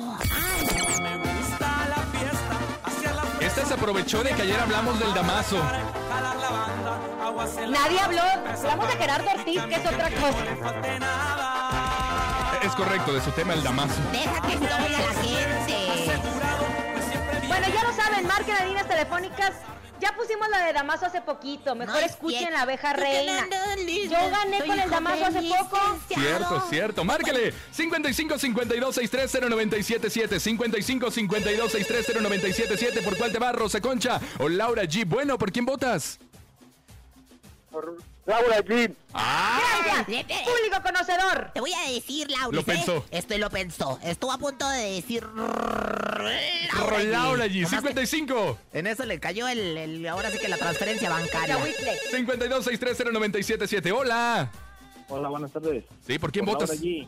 Esta se aprovechó de que ayer hablamos del Damaso. Nadie habló, hablamos de Gerardo Ortiz, que es otra cosa. Es correcto, de su tema el Damaso. Deja que se oiga la gente. Bueno, ya lo saben, marquen las líneas telefónicas. Ya pusimos la de Damaso hace poquito. Mejor No es escuchen cierto. la abeja reina. Yo gané soy con el Damaso hace poco. Cierto, cierto. Márcale 55 52 63 0977 55 52 63 0977 ¿Por cuál te va, Rosa Concha o Laura G? Bueno, ¿por quién votas? Laura G. Gracias, público conocedor. Te voy a decir, Laura. Lo pensó. Esto lo pensó. Estuvo a punto de decir. Laura Laura que 55 En eso le cayó el, el- ahora sí que la transferencia bancaria. 52 63 0977 Hola. Hola, buenas tardes. Sí, ¿por quién Por votas? G.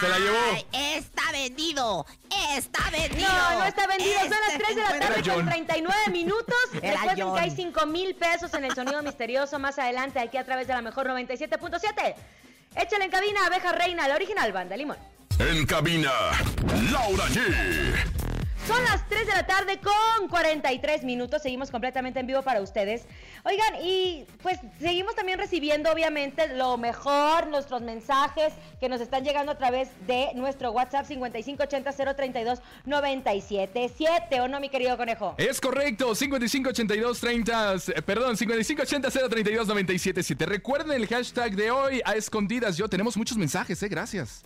Se la llevó. Ay, está vendido. Está vendido. No, no está vendido. Son las 3 de la tarde Era con John. 39 minutos. Recuerden John. que hay 5 mil pesos en el sonido misterioso más adelante aquí a través de la mejor 97.7. Échale en cabina abeja reina, la original banda Limón. En cabina, Laura G. Son las 3 de la tarde con 43 minutos. Seguimos completamente en vivo para ustedes. Oigan, y pues seguimos también recibiendo, obviamente, lo mejor, nuestros mensajes que nos están llegando a través de nuestro WhatsApp 5580-032-977. ¿O no, mi querido conejo? Es correcto, 558230, eh, perdón, 5580-032-977. Recuerden el hashtag de hoy, a escondidas yo. Tenemos muchos mensajes, eh, gracias.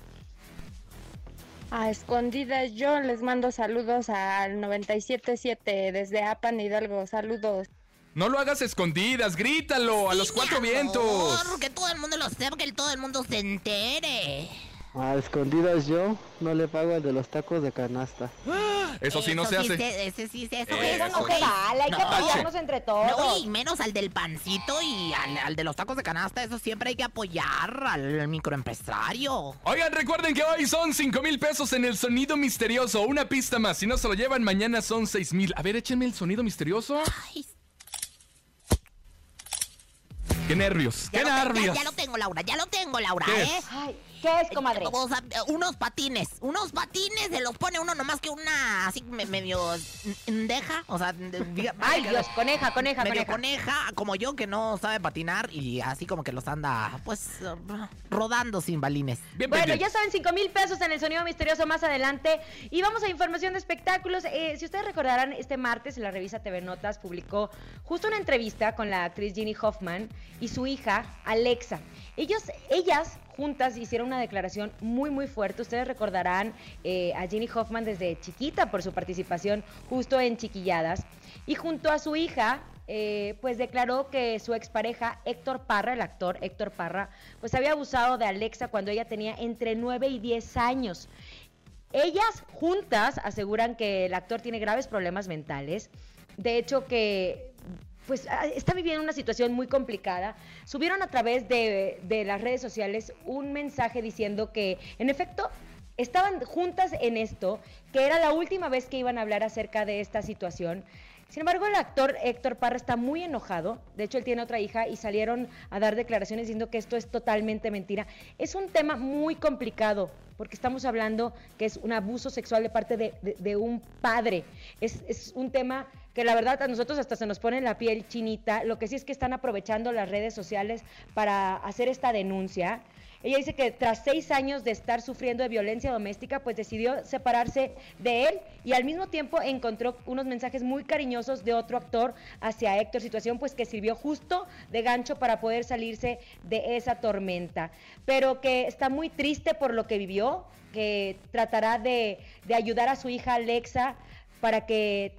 A escondidas yo les mando saludos al 977 desde Apan Hidalgo. Saludos. No lo hagas escondidas, grítalo a los cuatro vientos. Que todo el mundo lo sepa, que todo el mundo se entere. A escondidas yo no le pago al de los tacos de canasta. Eso sí no se hace. se- ese sí se eso, Eso eso no se vale, hay que No. apoyarnos entre todos. No, y menos al del pancito y al, al de los tacos de canasta, eso siempre hay que apoyar al microempresario. Oigan, recuerden que hoy son 5 mil pesos en el sonido misterioso. Una pista más. Si no se lo llevan, mañana son 6 mil. A ver, échenme el sonido misterioso. Qué nervios, Ya qué ya- nervios. ya lo tengo, Laura, ya lo tengo, Laura, ¿Qué ¿eh? es? Ay, ¿qué es, comadre? O sea, unos patines, unos patines se los pone uno nomás que una así me- medio deja, o sea, diga- Ay, Dios, coneja, coneja, medio coneja. coneja, como yo que no sabe patinar y así como que los anda, pues, rodando sin balines. Bueno, ya saben, 5 mil pesos en el sonido misterioso más adelante. Y vamos a información de espectáculos. Eh, si ustedes recordarán, este martes la revista TV Notas publicó justo una entrevista con la actriz Ginny Hoffman y su hija Alexa. Ellos, ellas juntas hicieron una declaración muy muy fuerte. Ustedes recordarán eh, a Ginny Hoffman desde chiquita por su participación justo en Chiquilladas. Y junto a su hija, eh, pues declaró que su expareja Héctor Parra, el actor Héctor Parra, pues había abusado de Alexa cuando ella tenía entre 9 y 10 años. Ellas juntas aseguran que el actor tiene graves problemas mentales. De hecho, que pues ah, está viviendo una situación muy complicada. Subieron a través de, de las redes sociales un mensaje diciendo que, en efecto, estaban juntas en esto, que era la última vez que iban a hablar acerca de esta situación. Sin embargo, el actor Héctor Parra está muy enojado. De hecho, él tiene otra hija y salieron a dar declaraciones diciendo que esto es totalmente mentira. Es un tema muy complicado porque estamos hablando que es un abuso sexual de parte de, un padre. Es, es un tema que la verdad a nosotros hasta se nos pone la piel chinita. Lo que sí es que están aprovechando las redes sociales para hacer esta denuncia. Ella dice que tras seis años de estar sufriendo de violencia doméstica, pues decidió separarse de él y al mismo tiempo encontró unos mensajes muy cariñosos de otro actor hacia Héctor, situación pues que sirvió justo de gancho para poder salirse de esa tormenta, pero que está muy triste por lo que vivió, que tratará de, de ayudar a su hija Alexa para que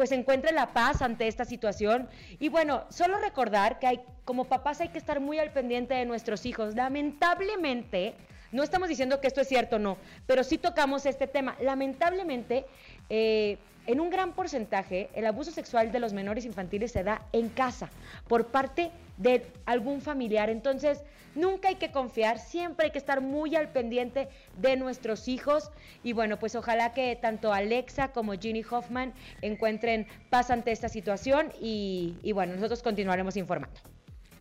pues encuentre la paz ante esta situación. Y bueno, solo recordar que hay, como papás hay que estar muy al pendiente de nuestros hijos. Lamentablemente, no estamos diciendo que esto es cierto o no, pero sí tocamos este tema. Lamentablemente, eh, en un gran porcentaje, el abuso sexual de los menores infantiles se da en casa, por parte de algún familiar. Entonces, nunca hay que confiar, siempre hay que estar muy al pendiente de nuestros hijos. Y bueno, pues ojalá que tanto Alexa como Ginny Hoffman encuentren paz ante esta situación y, y bueno, nosotros continuaremos informando.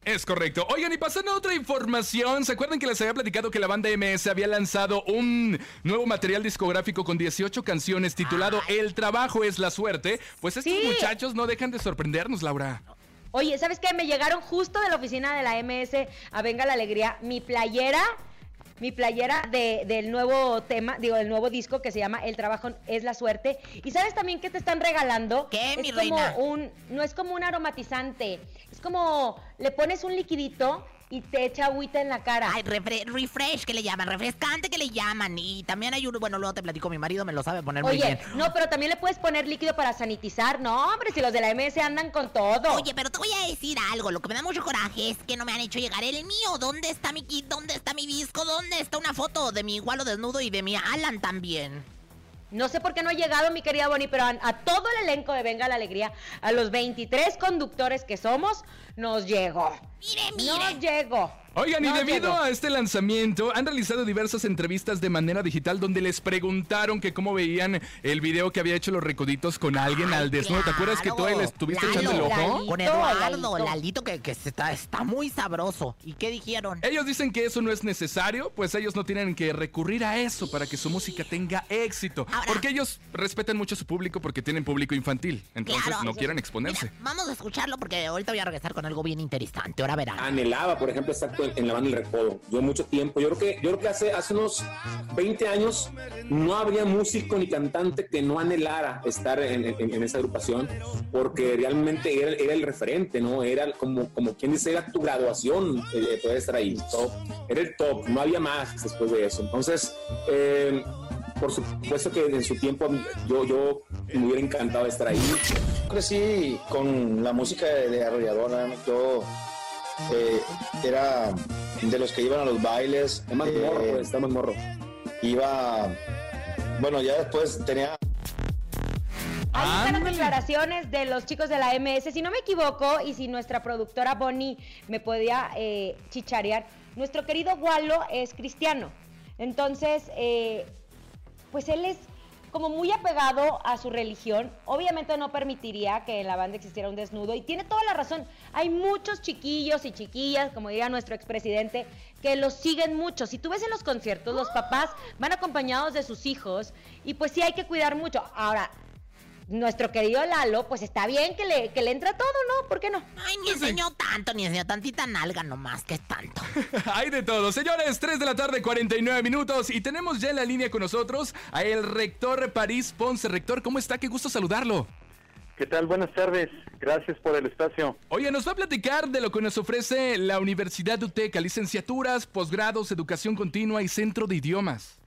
Es correcto. Oigan, y pasando a otra información, ¿se acuerdan que les había platicado que la banda MS había lanzado un nuevo material discográfico con 18 canciones titulado El trabajo es la suerte? Pues estos Sí. muchachos no dejan de sorprendernos, Laura. Oye, ¿sabes qué? Me llegaron justo de la oficina de la MS a Venga la Alegría mi playera. Mi playera de- del nuevo tema, digo, del nuevo disco que se llama El trabajo es la suerte. ¿Y sabes también qué te están regalando? ¿Qué, es mi como reina? Un, no es como un aromatizante. Es como le pones un liquidito y te echa agüita en la cara. Ay, refre- refresh que le llaman, refrescante que le llaman. Y también hay uno, bueno, luego te platico, mi marido me lo sabe poner muy Oye, bien. no, pero también le puedes poner líquido para sanitizar. No, hombre, si los de la MS andan con todo. Oye, pero te voy a decir algo. Lo que me da mucho coraje es que no me han hecho llegar el mío. ¿Dónde está mi kit? ¿Dónde está mi disco? ¿Dónde está una foto de mi igualo desnudo y de mi Alan también? No sé por qué no ha llegado, mi querida Bonnie, pero a, a todo el elenco de Venga la Alegría, a los 23 conductores que somos, nos llegó. Mire, mire. Nos llegó. Oigan, y debido a este lanzamiento, han realizado diversas entrevistas de manera digital donde les preguntaron que cómo veían el video que había hecho los recoditos con alguien al desnudo. ¿Te acuerdas que tú ahí le estuviste Lalo, echando el ojo? Con Eduardo, Lalito, que, que está, está muy sabroso. ¿Y qué dijeron? Ellos dicen que eso no es necesario, pues ellos no tienen que recurrir a eso para que su música tenga éxito. porque ellos respetan mucho a su público porque tienen público infantil. Entonces Claro. no quieren exponerse. Vamos a escucharlo porque ahorita voy a regresar con algo bien interesante. Ahora verán. anhelaba, por ejemplo, en- en la banda El Recodo. Yo mucho tiempo, yo creo que, yo creo que hace, hace unos 20 años no habría músico ni cantante que no anhelara estar en, en- en esa agrupación, porque realmente era, era el referente, ¿no? Era como, como quien dice, era tu graduación, eh, poder estar ahí, top. Era el top, no había más después de eso. Entonces, eh, por supuesto que en su tiempo yo, yo me hubiera encantado estar ahí. crecí con la música de, de Arrolladora. Yo eh, era de los que iban a los bailes. más morro, pues, está más morro. Iba, bueno, ya después tenía Ahí están las declaraciones de los chicos de la MS. Si no me equivoco, y si nuestra productora Bonnie me podía eh, chicharear, nuestro querido Walo es cristiano. Entonces, eh, pues él es como muy apegado a su religión. Obviamente no permitiría que en la banda existiera un desnudo. Y tiene toda la razón. Hay muchos chiquillos y chiquillas, como diría nuestro expresidente, que los siguen mucho. Si tú ves en los conciertos, los papás van acompañados de sus hijos. Y pues sí hay que cuidar mucho. Ahora, nuestro querido Lalo, pues está bien que le, que le entra todo, ¿no? ¿Por qué no? Ay, ni enseñó tanto, ni enseñó tantita nalga nomás, que es tanto. Hay de todo. Señores, 3 de la tarde, 49 minutos. Y tenemos ya en la línea con nosotros a el rector París Ponce. Rector, ¿cómo está? Qué gusto saludarlo. ¿Qué tal? Buenas tardes. Gracias por el espacio. Oye, nos va a platicar de lo que nos ofrece la Universidad de UTECA, licenciaturas, posgrados, educación continua y centro de idiomas.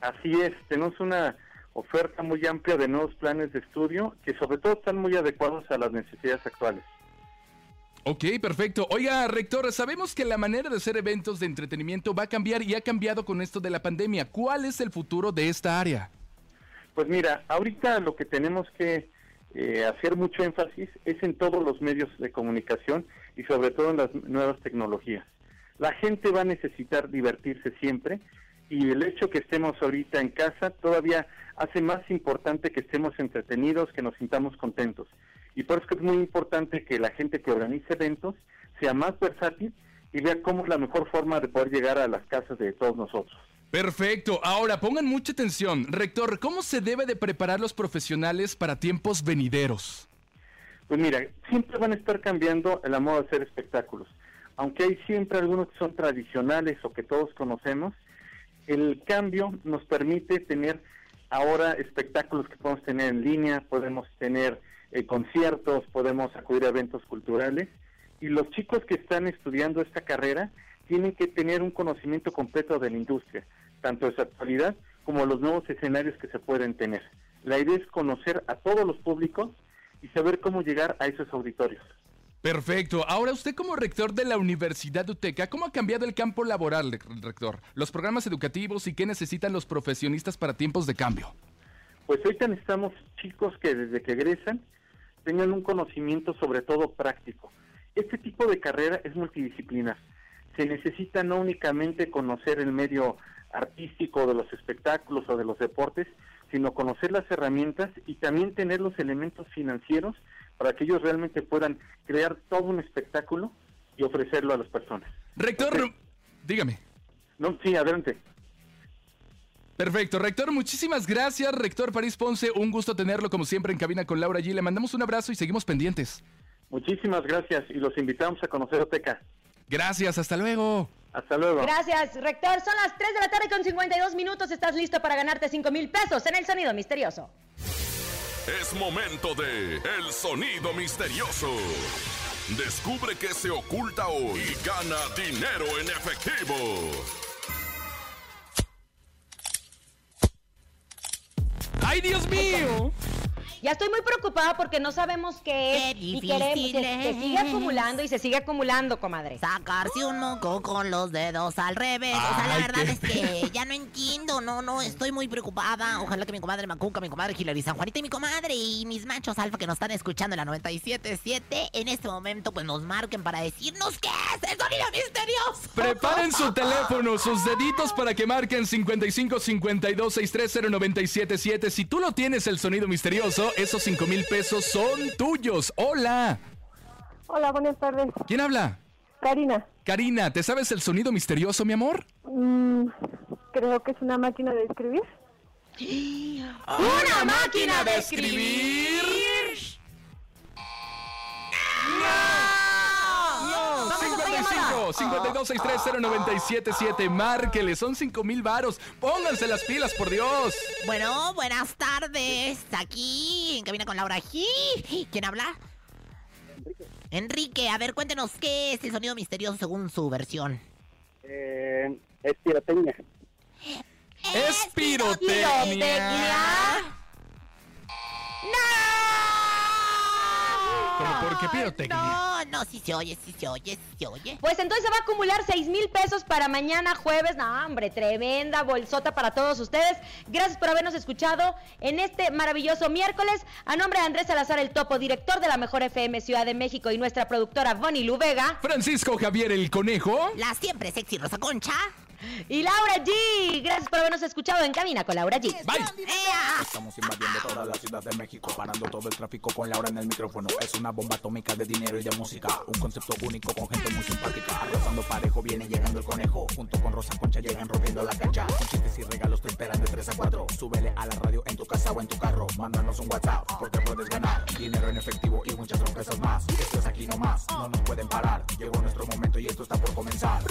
Así es, tenemos una oferta muy amplia de nuevos planes de estudio que sobre todo están muy adecuados a las necesidades actuales. Ok, perfecto. Oiga, rector, sabemos que la manera de hacer eventos de entretenimiento va a cambiar y ha cambiado con esto de la pandemia. ¿Cuál es el futuro de esta área? Pues mira, ahorita lo que tenemos que eh, hacer mucho énfasis es en todos los medios de comunicación y sobre todo en las nuevas tecnologías. La gente va a necesitar divertirse siempre y el hecho que estemos ahorita en casa todavía hace más importante que estemos entretenidos, que nos sintamos contentos. Y por eso es muy importante que la gente que organice eventos sea más versátil y vea cómo es la mejor forma de poder llegar a las casas de todos nosotros. Perfecto. Ahora pongan mucha atención. Rector, ¿cómo se debe de preparar los profesionales para tiempos venideros? Pues mira, siempre van a estar cambiando la moda de hacer espectáculos. Aunque hay siempre algunos que son tradicionales o que todos conocemos, el cambio nos permite tener ahora espectáculos que podemos tener en línea, podemos tener eh, conciertos, podemos acudir a eventos culturales y los chicos que están estudiando esta carrera tienen que tener un conocimiento completo de la industria, tanto de su actualidad como los nuevos escenarios que se pueden tener. La idea es conocer a todos los públicos y saber cómo llegar a esos auditorios. Perfecto. Ahora usted como rector de la Universidad UTECA, ¿cómo ha cambiado el campo laboral, rector? Los programas educativos y qué necesitan los profesionistas para tiempos de cambio. Pues ahorita necesitamos chicos que desde que egresan tengan un conocimiento sobre todo práctico. Este tipo de carrera es multidisciplinar. Se necesita no únicamente conocer el medio artístico de los espectáculos o de los deportes, sino conocer las herramientas y también tener los elementos financieros para que ellos realmente puedan crear todo un espectáculo y ofrecerlo a las personas. Rector, dígame. No, sí, adelante. Perfecto, rector, muchísimas gracias, rector París Ponce, un gusto tenerlo como siempre en cabina con Laura G. Le mandamos un abrazo y seguimos pendientes. Muchísimas gracias y los invitamos a conocer Oteca. Gracias, hasta luego. Hasta luego. Gracias, rector. Son las 3 de la tarde con 52 minutos. ¿Estás listo para ganarte 5 mil pesos en el sonido misterioso? Es momento de El Sonido Misterioso. Descubre qué se oculta hoy y gana dinero en efectivo. ¡Ay, Dios mío! Ya estoy muy preocupada porque no sabemos qué es y queremos que se sigue acumulando y se sigue acumulando, comadre. Sacarse un moco con los dedos al revés. o sea, la verdad qué- es que ya no entiendo. No, no, estoy muy preocupada. Ojalá que mi comadre Macuca, mi comadre Hilary San Juanita y mi comadre y mis machos alfa que nos están escuchando en la 97.7 en este momento pues nos marquen para decirnos qué es el sonido misterioso. Preparen su teléfono, sus deditos para que marquen 55 52 630 977. Si tú lo tienes, el sonido misterioso, esos 5 mil pesos son tuyos. Hola. Hola, buenas tardes. ¿Quién habla? Karina. Karina, ¿te sabes el sonido misterioso, mi amor? Mm, creo que es una máquina de escribir. ¡Una máquina de escribir! 55 52 630 977. Márquele, son 5 mil varos. Pónganse las pilas, por Dios. Bueno, buenas tardes. Aquí en Cabina con Laura G. ¿Quién habla? Enrique, a ver, cuéntenos qué es el sonido misterioso según su versión. Eh, es pirotecnia. Es pirotecnia. ¿Cómo pirotecnia? No, no, sí se oye, sí se oye, sí se oye. Pues entonces se va a acumular 6 mil pesos para mañana jueves. No, hombre, tremenda bolsota para todos ustedes. Gracias por habernos escuchado en este maravilloso miércoles. A nombre de Andrés Salazar, el topo, director de la Mejor FM Ciudad de México y nuestra productora Bonnie Luvega. Francisco Javier el Conejo. La siempre sexy Rosa Concha. Y Laura G. Gracias por habernos escuchado en Cabina con Laura G. Bye. Estamos invadiendo toda la ciudad de México, parando todo el tráfico con Laura en el micrófono. Es una bomba atómica de dinero y de música, un concepto único con gente muy simpática. Arrasando parejo viene llegando el conejo, junto con Rosa Concha llegan rompiendo la cancha. Con chistes y regalos te esperan de 3 a 4. Súbele a la radio en tu casa o en tu carro, mándanos un WhatsApp porque puedes ganar dinero en efectivo y muchas sorpresas más. Esto es aquí nomás, no nos pueden parar. Llegó nuestro momento y esto está por comenzar.